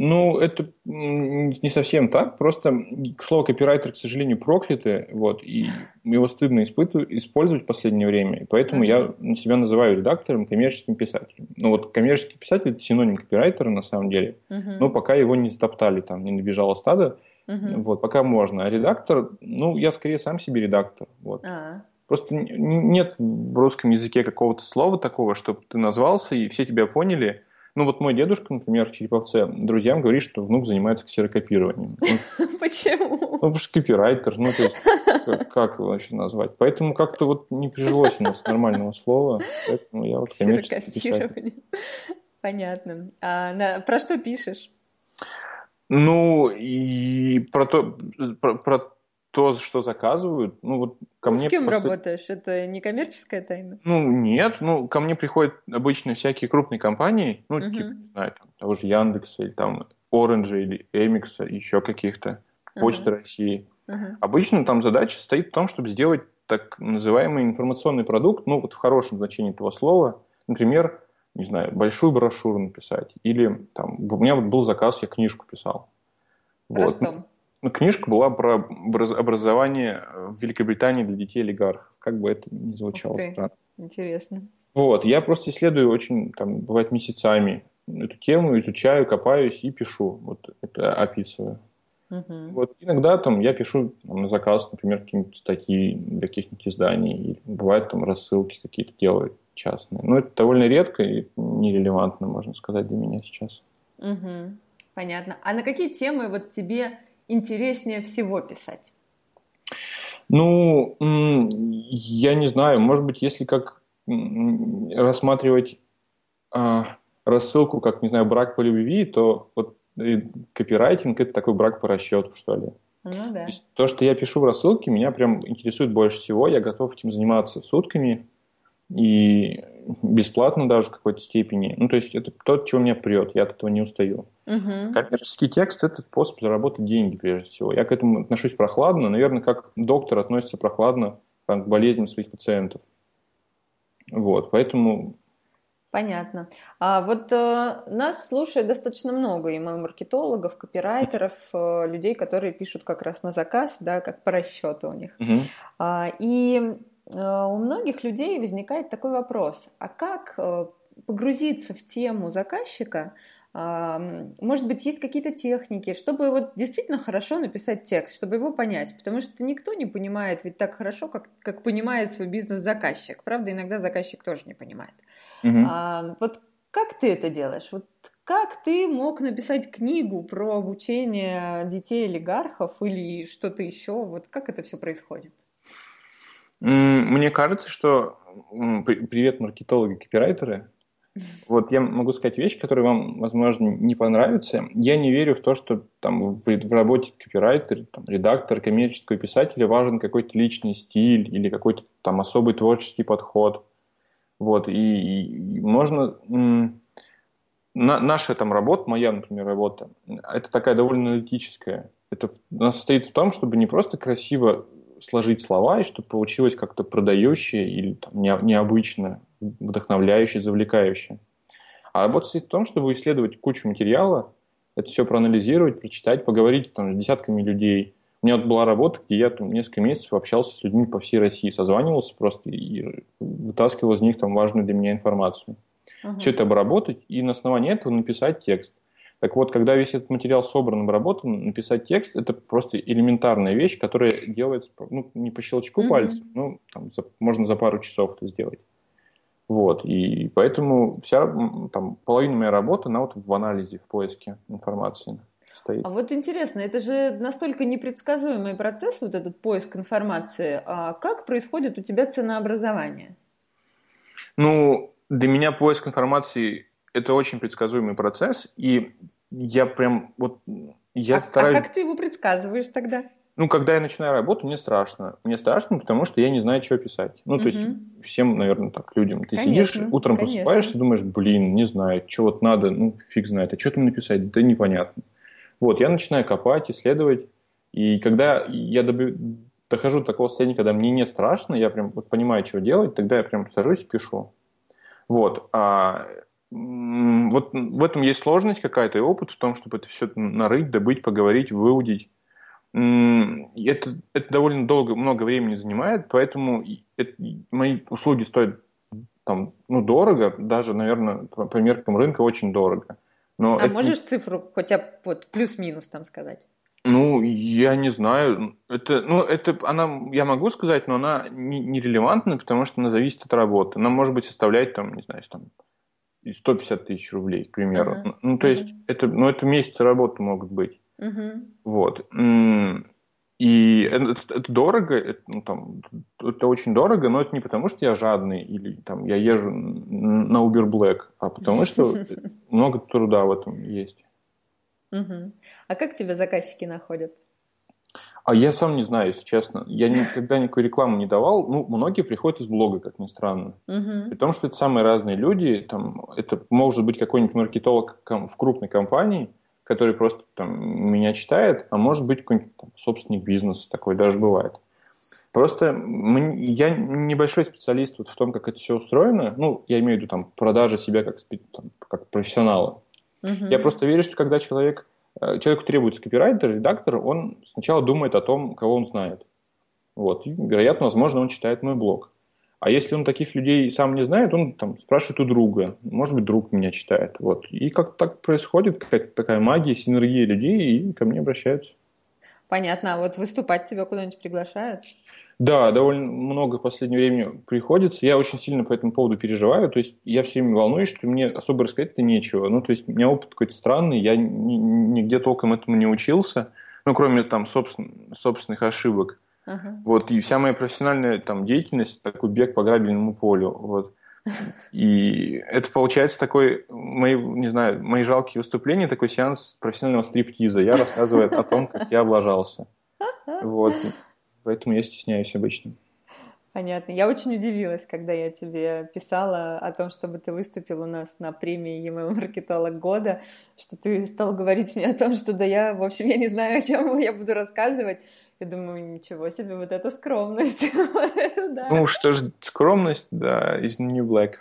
Ну, это не совсем так. Просто слово копирайтер, к сожалению, проклятое, вот, и его стыдно использовать в последнее время. И поэтому uh-huh. я себя называю редактором, коммерческим писателем. Ну, вот коммерческий писатель – это синоним копирайтера на самом деле. Uh-huh. Но пока его не затоптали, там, не набежало стадо, uh-huh. вот, пока можно. А редактор, ну, я скорее сам себе редактор, вот. Uh-huh. Просто нет в русском языке какого-то слова такого, чтобы ты назвался, и все тебя поняли – ну вот мой дедушка, например, в Череповце, друзьям говорит, что внук занимается ксерокопированием. [LAUGHS] Почему? Ну, потому что копирайтер, ну то есть как, его вообще назвать. Поэтому как-то вот не прижилось у нас нормального слова, поэтому я вот коммерческий писатель. Понятно. А на, про что пишешь? Ну, и про то, про, про то, что заказывают, ну вот ко ну, мне... С кем просто... работаешь? Это не коммерческая тайна? Ну, нет, ну, ко мне приходят обычно всякие крупные компании, ну, uh-huh. типа, не знаю, там, того же Яндекса или там Оранжа или Эмикса, еще каких-то, Почта uh-huh. России. Uh-huh. Обычно там задача стоит в том, чтобы сделать так называемый информационный продукт, ну, вот в хорошем значении этого слова, например, не знаю, большую брошюру написать, или там, у меня вот был заказ, я книжку писал. Про вот. Ну, книжка была про образование в Великобритании для детей олигархов. Как бы это ни звучало странно. Интересно. Вот, я просто исследую очень, там, бывает месяцами эту тему, изучаю, копаюсь и пишу. Вот это описываю. Uh-huh. Вот иногда там я пишу там, на заказ, например, какие-нибудь статьи для каких-нибудь изданий, или бывает там рассылки какие-то делают частные. Но это довольно редко и нерелевантно, можно сказать, для меня сейчас. Угу. Понятно. А на какие темы вот тебе интереснее всего писать? Ну, я не знаю, может быть, если как рассматривать а, рассылку, как, не знаю, брак по любви, то вот копирайтинг – это такой брак по расчету, что ли. Ну, да. То, есть, то, что я пишу в рассылке, меня прям интересует больше всего. Я готов этим заниматься сутками и бесплатно даже в какой-то степени. Ну, то есть это то, чего меня прет, я от этого не устаю. Угу. Коммерческий текст – это способ заработать деньги, прежде всего. Я к этому отношусь прохладно, наверное, как доктор относится прохладно к болезням своих пациентов. Вот, поэтому Понятно. А вот э, нас слушает достаточно много email-маркетологов, копирайтеров, э, людей, которые пишут как раз на заказ, да, как по расчету у них. Угу. А, и у многих людей возникает такой вопрос: а как э, погрузиться в тему заказчика? Может быть, есть какие-то техники, чтобы вот действительно хорошо написать текст, чтобы его понять, потому что никто не понимает ведь так хорошо, как, как понимает свой бизнес заказчик. Правда, иногда заказчик тоже не понимает. Угу. А, вот как ты это делаешь? Вот как ты мог написать книгу про обучение детей олигархов или что-то еще? Вот как это все происходит? Мне кажется, что привет, маркетологи, копирайтеры. Вот я могу сказать вещь, которая вам, возможно, не понравится. Я не верю в то, что там в, в работе копирайтера, там, редактора, коммерческого писателя важен какой-то личный стиль или какой-то там особый творческий подход. Вот, и, и можно... На, наша там работа, моя, например, работа, это такая довольно аналитическая. Это она состоит в том, чтобы не просто красиво сложить слова, и чтобы получилось как-то продающее или там, не, необычно, вдохновляющее, завлекающее. А работа состоит в том, чтобы исследовать кучу материала, это все проанализировать, прочитать, поговорить там, с десятками людей. У меня вот была работа, где я там, несколько месяцев общался с людьми по всей России, созванивался просто и вытаскивал из них там важную для меня информацию. Uh-huh. Все это обработать и на основании этого написать текст. Так вот, когда весь этот материал собран, обработан, написать текст – это просто элементарная вещь, которая делается ну, не по щелчку mm-hmm. пальцев, ну, там, за, можно за пару часов это сделать. Вот, и поэтому вся там, половина моей работы, она вот в анализе, в поиске информации стоит. А вот интересно, это же настолько непредсказуемый процесс, вот этот поиск информации. А как происходит у тебя ценообразование? Ну, для меня поиск информации это очень предсказуемый процесс, и я прям вот... Я а, стараюсь... а как ты его предсказываешь тогда? Ну, когда я начинаю работу, мне страшно. Мне страшно, потому что я не знаю, что писать. Ну, то угу. есть, всем, наверное, так, людям. Ты конечно, сидишь, утром конечно. просыпаешься, думаешь, блин, не знаю, что вот надо, ну, фиг знает, а что там написать, да непонятно. Вот, я начинаю копать, исследовать, и когда я доб... дохожу до такого состояния, когда мне не страшно, я прям вот понимаю, что делать, тогда я прям сажусь и пишу. Вот. А вот в этом есть сложность какая-то и опыт в том, чтобы это все нарыть, добыть, поговорить, выудить. Это, это довольно долго, много времени занимает, поэтому это, мои услуги стоят там, ну, дорого, даже, наверное, по меркам рынка очень дорого. Но а это... можешь цифру хотя бы вот плюс-минус там сказать? Ну, я не знаю. Это, ну, это она, я могу сказать, но она нерелевантна, не потому что она зависит от работы. Она может быть составлять там, не знаю, там 150 тысяч рублей, к примеру. Uh-huh. Ну, то uh-huh. есть, это, ну, это месяцы работы могут быть. Uh-huh. Вот. И это, это дорого, это, ну, там, это очень дорого, но это не потому, что я жадный или там, я езжу на Uber Black, а потому что [LAUGHS] много труда в этом есть. А как тебя заказчики находят? А я сам не знаю, если честно. Я никогда никакой рекламы не давал. Ну, многие приходят из блога, как ни странно. Угу. При том, что это самые разные люди. Там, это может быть какой-нибудь маркетолог в крупной компании, который просто там, меня читает, а может быть какой-нибудь там, собственник бизнеса, такой даже бывает. Просто я небольшой специалист вот в том, как это все устроено. Ну, я имею в виду там продажа себя как, там, как профессионала. Угу. Я просто верю, что когда человек человеку требуется копирайтер, редактор, он сначала думает о том, кого он знает. Вот. И, вероятно, возможно, он читает мой блог. А если он таких людей сам не знает, он там спрашивает у друга. Может быть, друг меня читает. Вот. И как так происходит, какая-то такая магия, синергия людей, и ко мне обращаются. Понятно. А вот выступать тебя куда-нибудь приглашают? Да, довольно много в последнее время приходится. Я очень сильно по этому поводу переживаю. То есть я все время волнуюсь, что мне особо рассказать-то нечего. Ну, то есть у меня опыт какой-то странный, я нигде толком этому не учился, ну, кроме там собствен, собственных ошибок. Uh-huh. Вот, и вся моя профессиональная там деятельность такой бег по грабельному полю. Вот. И это получается такой, мои, не знаю, мои жалкие выступления, такой сеанс профессионального стриптиза. Я рассказываю о том, как я облажался. Вот. Поэтому я стесняюсь обычно. Понятно. Я очень удивилась, когда я тебе писала о том, чтобы ты выступил у нас на премии e-mail маркетолог года, что ты стал говорить мне о том, что да я, в общем, я не знаю, о чем я буду рассказывать. Я думаю, ничего себе, вот это скромность. [LAUGHS] Ну, что ж, скромность, да, из New Black.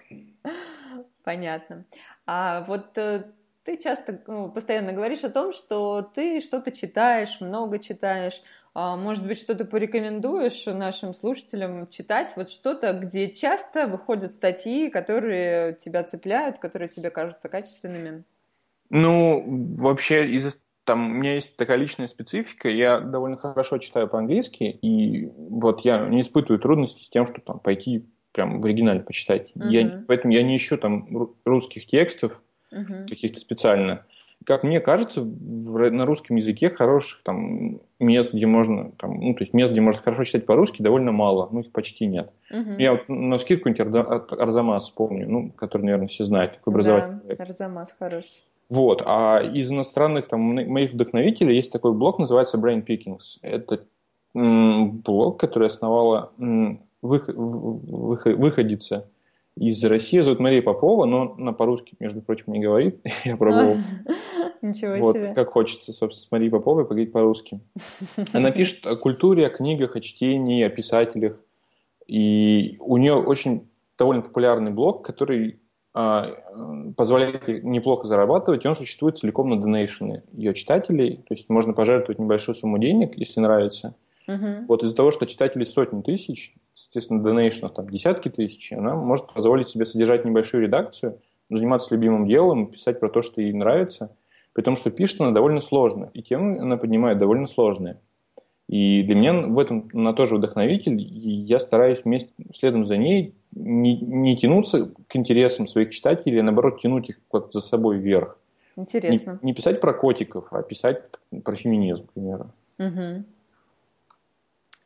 Понятно. А вот э, ты часто, ну, постоянно говоришь о том, что ты что-то читаешь, много читаешь. А, может быть, что-то порекомендуешь нашим слушателям читать? Вот что-то, где часто выходят статьи, которые тебя цепляют, которые тебе кажутся качественными? Ну, вообще, из там у меня есть такая личная специфика, я довольно хорошо читаю по-английски, и вот я не испытываю трудностей с тем, что там пойти прям в оригинале почитать. Uh-huh. Я, поэтому я не ищу там русских текстов uh-huh. каких-то специально. Как мне кажется, в, на русском языке хороших там мест, где можно, там, ну, то есть мест, где можно хорошо читать по-русски, довольно мало, ну, их почти нет. Uh-huh. Я вот на скидку какой-нибудь Арзамас помню, ну, который, наверное, все знают, такой образовательный. Да, Арзамас хороший. Вот. А из иностранных там, моих вдохновителей есть такой блог, называется Brain Pickings. Это блог, который основала выходица из России, зовут Мария Попова, но она по-русски, между прочим, не говорит. [LAUGHS] Я пробовал. [LAUGHS] Ничего вот, себе. Как хочется, собственно, с Марией Поповой поговорить по-русски. Она пишет о культуре, о книгах, о чтении, о писателях. И у нее очень довольно популярный блог, который а, позволяет неплохо зарабатывать, и он существует целиком на донейшены ее читателей, то есть можно пожертвовать небольшую сумму денег, если нравится. Uh-huh. Вот из-за того, что читателей сотни тысяч, соответственно, донейшенов там десятки тысяч, она может позволить себе содержать небольшую редакцию, заниматься любимым делом, писать про то, что ей нравится, при том, что пишет она довольно сложно, и темы она поднимает довольно сложные. И для меня в этом она тоже вдохновитель, и я стараюсь вместе, следом за ней не, не тянуться к интересам своих читателей, а наоборот тянуть их как за собой вверх. Интересно. Не, не писать про котиков, а писать про феминизм, к примеру. Угу.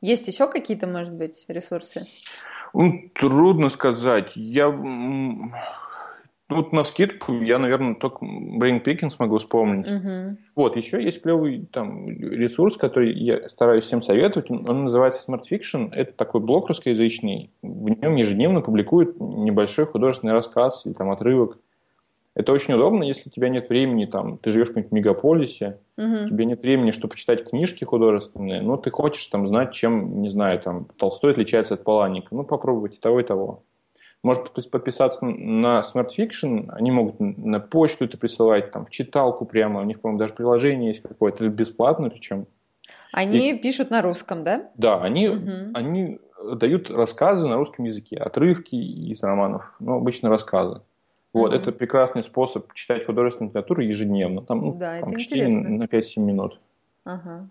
Есть еще какие-то, может быть, ресурсы? Ну, трудно сказать. Я ну, вот на скидку я, наверное, только Brain Picking смогу вспомнить. Uh-huh. Вот, еще есть клевый там ресурс, который я стараюсь всем советовать. Он называется Smart Fiction. Это такой блог русскоязычный. В нем ежедневно публикуют небольшой художественный рассказ или там отрывок. Это очень удобно, если у тебя нет времени, там, ты живешь в каком-нибудь мегаполисе, uh-huh. тебе нет времени, чтобы почитать книжки художественные, но ты хочешь там знать, чем, не знаю, там, Толстой отличается от Паланика. Ну, попробуйте того и того. Можно подписаться на Smart Fiction, они могут на почту это присылать, там, в читалку прямо, у них, по-моему, даже приложение есть какое-то, бесплатно причем. Они и... пишут на русском, да? Да, они, угу. они дают рассказы на русском языке, отрывки из романов, ну, обычно рассказы. Вот, угу. это прекрасный способ читать художественную литературу ежедневно, там, ну, да, там это 4 интересно. на 5-7 минут. Ага.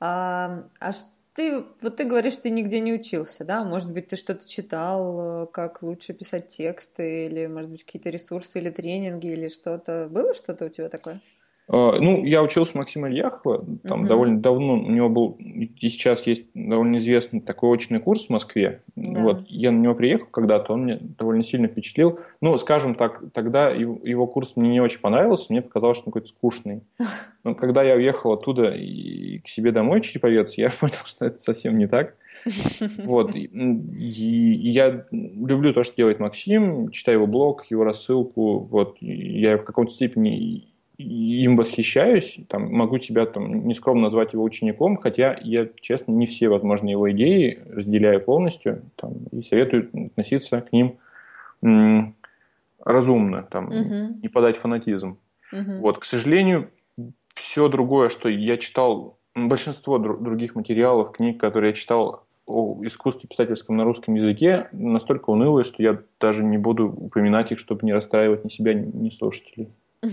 А, а ты, вот ты говоришь, ты нигде не учился, да? Может быть, ты что-то читал, э, как лучше писать тексты, или, может быть, какие-то ресурсы, или тренинги, или что-то. Было что-то у тебя такое? А, ну, я учился у Максима Ильяхова, там угу. довольно давно, у него был, и сейчас есть довольно известный такой очный курс в Москве. Да. Вот, я на него приехал когда-то, он мне довольно сильно впечатлил. Ну, скажем так, тогда его курс мне не очень понравился, мне показалось, что он какой-то скучный. [LAUGHS] Но когда я уехал оттуда и к себе домой Череповец, я [LAUGHS] понял, что это совсем не так. [LAUGHS] Вот. И, и я люблю то, что делает Максим, читаю его блог, его рассылку. Вот. Я в каком-то степени им восхищаюсь, там, могу себя там, нескромно назвать его учеником, хотя я, честно, не все возможные его идеи разделяю полностью там, и советую относиться к ним м, разумно, там, угу. не подать фанатизм. Угу. Вот, к сожалению, все другое, что я читал, большинство дру- других материалов, книг, которые я читал о искусстве писательском на русском языке, настолько унылые, что я даже не буду упоминать их, чтобы не расстраивать ни себя, ни слушателей. [LAUGHS]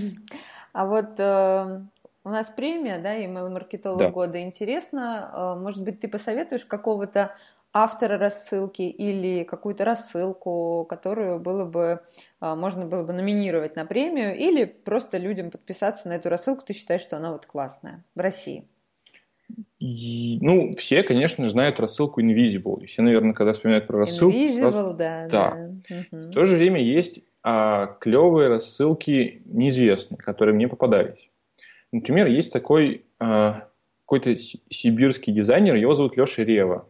А вот э, У нас премия, да, email-маркетолог да. года. Интересно, э, может быть, ты посоветуешь какого-то автора рассылки или какую-то рассылку, которую было бы, э, можно было бы номинировать на премию, или просто людям подписаться на эту рассылку, ты считаешь, что она вот классная в России? И, ну, все, конечно, знают рассылку Invisible. И все, наверное, когда вспоминают про рассылку... Invisible, сразу... да. да. да. Угу. В то же время есть а, клевые рассылки неизвестные, которые мне попадались. Например, есть такой а, какой-то сибирский дизайнер, его зовут Леша Рева.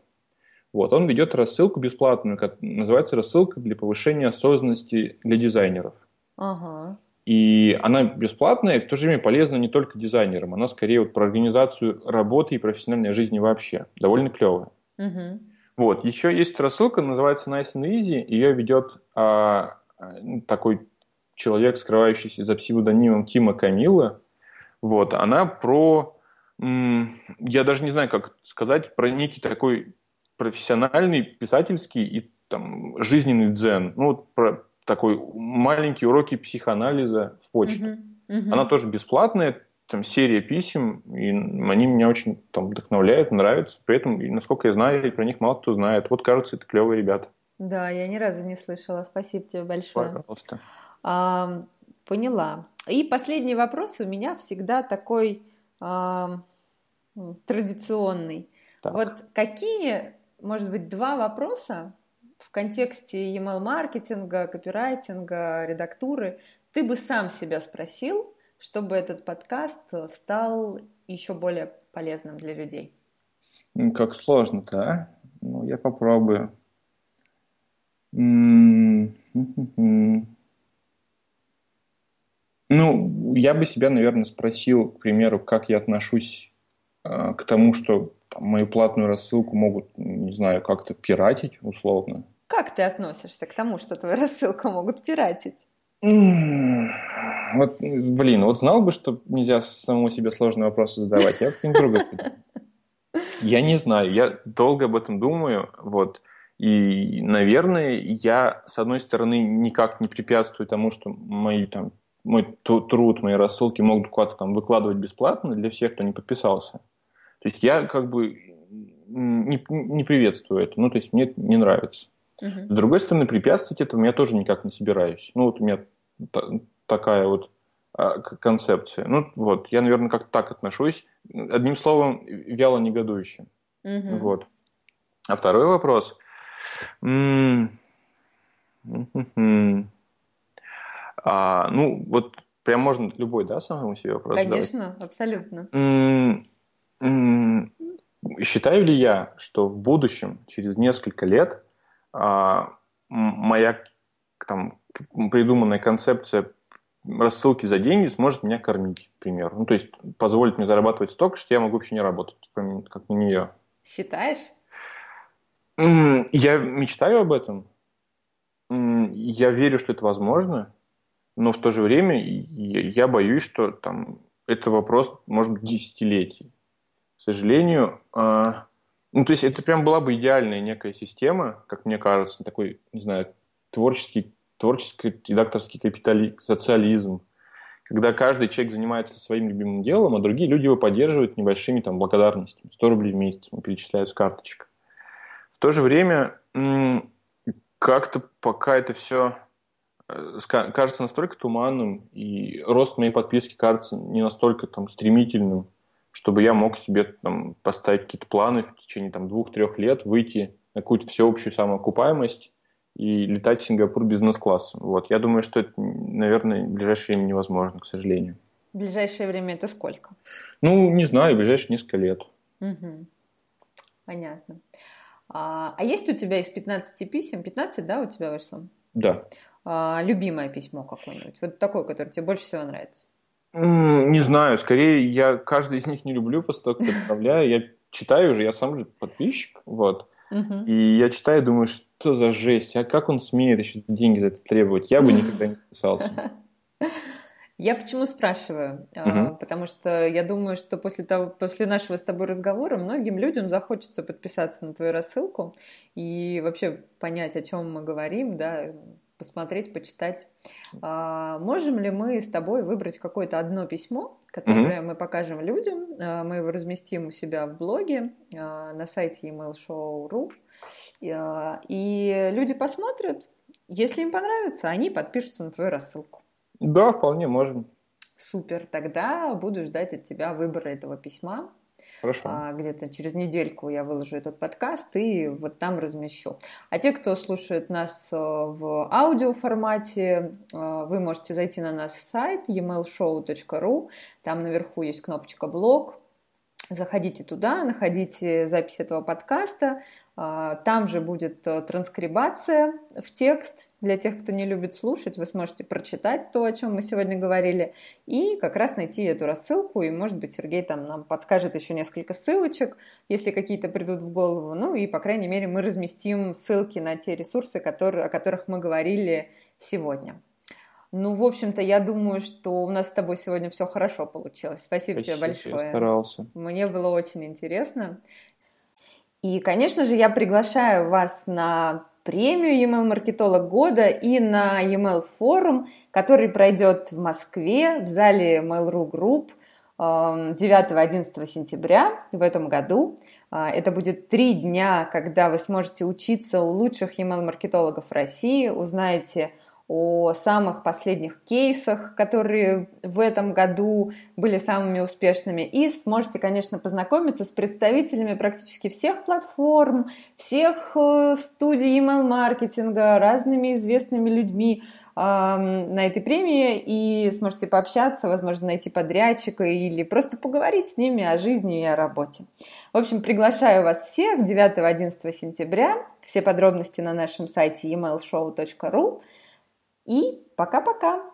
Вот, он ведет рассылку бесплатную, называется рассылка для повышения осознанности для дизайнеров. Ага. И она бесплатная, и в то же время полезна не только дизайнерам, она скорее вот про организацию работы и профессиональной жизни вообще. Довольно клевая. Угу. Вот, еще есть рассылка, называется Nice and Easy, ее ведет а, такой человек, скрывающийся за псевдонимом Тима Камила. Вот, она про, я даже не знаю, как сказать, про некий такой профессиональный, писательский и там, жизненный дзен. Ну, вот про такой маленькие уроки психоанализа в почте. Uh-huh, uh-huh. Она тоже бесплатная, там серия писем, и они меня очень там, вдохновляют, нравятся. При этом, насколько я знаю, про них мало кто знает. Вот, кажется, это клевые ребята. Да, я ни разу не слышала. Спасибо тебе большое. Пожалуйста. А, поняла. И последний вопрос у меня всегда такой а, традиционный. Так. Вот какие, может быть, два вопроса в контексте email-маркетинга, копирайтинга, редактуры ты бы сам себя спросил, чтобы этот подкаст стал еще более полезным для людей? Как сложно-то, а? Ну, я попробую. Ну, я бы себя, наверное, спросил, к примеру, как я отношусь э, к тому, что там, мою платную рассылку могут, не знаю, как-то пиратить условно. Как ты относишься к тому, что твою рассылку могут пиратить? Вот, блин, вот знал бы, что нельзя самому себе сложные вопросы задавать, я бы не другой. [LAUGHS] Я не знаю, я долго об этом думаю, вот. И, наверное, я, с одной стороны, никак не препятствую тому, что мои там мой труд, мои рассылки могут куда-то там выкладывать бесплатно для всех, кто не подписался. То есть я как бы не, не приветствую это. Ну, то есть мне это не нравится. Uh-huh. С другой стороны, препятствовать этому я тоже никак не собираюсь. Ну, вот у меня та- такая вот а, концепция. Ну, вот, я, наверное, как-то так отношусь. Одним словом, вяло негодующе. Uh-huh. Вот. А второй вопрос. [LAUGHS] А, ну, вот прям можно любой, да, самому себе вопрос Конечно, задавать? абсолютно. Считаю ли я, что в будущем, через несколько лет, а, моя там, придуманная концепция рассылки за деньги сможет меня кормить, к примеру. Ну, то есть позволит мне зарабатывать столько, что я могу вообще не работать, как на нее. Считаешь? Я мечтаю об этом. Я верю, что это возможно, но в то же время я боюсь, что там это вопрос, может быть, десятилетий. К сожалению, а, ну, то есть это прям была бы идеальная некая система, как мне кажется, такой, не знаю, творческий, творческий редакторский капитали... социализм, когда каждый человек занимается своим любимым делом, а другие люди его поддерживают небольшими там благодарностями. 100 рублей в месяц перечисляют с карточек то же время как-то пока это все э, кажется настолько туманным, и рост моей подписки кажется не настолько там стремительным, чтобы я мог себе там поставить какие-то планы в течение там двух-трех лет, выйти на какую-то всеобщую самоокупаемость и летать в Сингапур бизнес-классом. Вот. Я думаю, что это, наверное, в ближайшее время невозможно, к сожалению. В ближайшее время это сколько? Ну, не знаю, в ближайшие несколько лет. Угу. Понятно. А, а есть у тебя из 15 писем, 15, да, у тебя вышло? Да. А, любимое письмо какое-нибудь? Вот такое, которое тебе больше всего нравится? Не знаю, скорее я каждый из них не люблю, как отправляю. [LAUGHS] Я читаю уже, я сам же подписчик, вот. Угу. И я читаю, думаю, что за жесть, а как он смеет еще деньги за это требовать? Я бы никогда не подписался. [LAUGHS] Я почему спрашиваю? Угу. Потому что я думаю, что после, того, после нашего с тобой разговора многим людям захочется подписаться на твою рассылку и вообще понять, о чем мы говорим, да, посмотреть, почитать. А, можем ли мы с тобой выбрать какое-то одно письмо, которое mm-hmm. мы покажем людям? А, мы его разместим у себя в блоге а, на сайте emailshow.ru. И люди посмотрят, если им понравится, они подпишутся на твою рассылку. Да, вполне можем. Супер, тогда буду ждать от тебя выбора этого письма. Хорошо. А, где-то через недельку я выложу этот подкаст и вот там размещу. А те, кто слушает нас э, в аудиоформате, э, вы можете зайти на наш сайт emailshow.ru. Там наверху есть кнопочка «Блог». Заходите туда, находите запись этого подкаста, а, там же будет э, транскрибация в текст для тех, кто не любит слушать. Вы сможете прочитать то, о чем мы сегодня говорили, и как раз найти эту рассылку. И, может быть, Сергей там нам подскажет еще несколько ссылочек, если какие-то придут в голову. Ну и, по крайней мере, мы разместим ссылки на те ресурсы, которые, о которых мы говорили сегодня. Ну, в общем-то, я думаю, что у нас с тобой сегодня все хорошо получилось. Спасибо Почти, тебе большое. Я старался. Мне было очень интересно. И, конечно же, я приглашаю вас на премию e-mail маркетолог года и на e-mail форум, который пройдет в Москве в зале Mail.ru Group 9-11 эм, сентября в этом году. А, это будет три дня, когда вы сможете учиться у лучших e-mail маркетологов России, узнаете о самых последних кейсах, которые в этом году были самыми успешными. И сможете, конечно, познакомиться с представителями практически всех платформ, всех э, студий email-маркетинга, разными известными людьми на этой премии и сможете пообщаться, возможно, найти подрядчика или просто поговорить с ними о жизни и о работе. В общем, приглашаю вас всех 9-11 сентября. Все подробности на нашем сайте emailshow.ru. И пока-пока!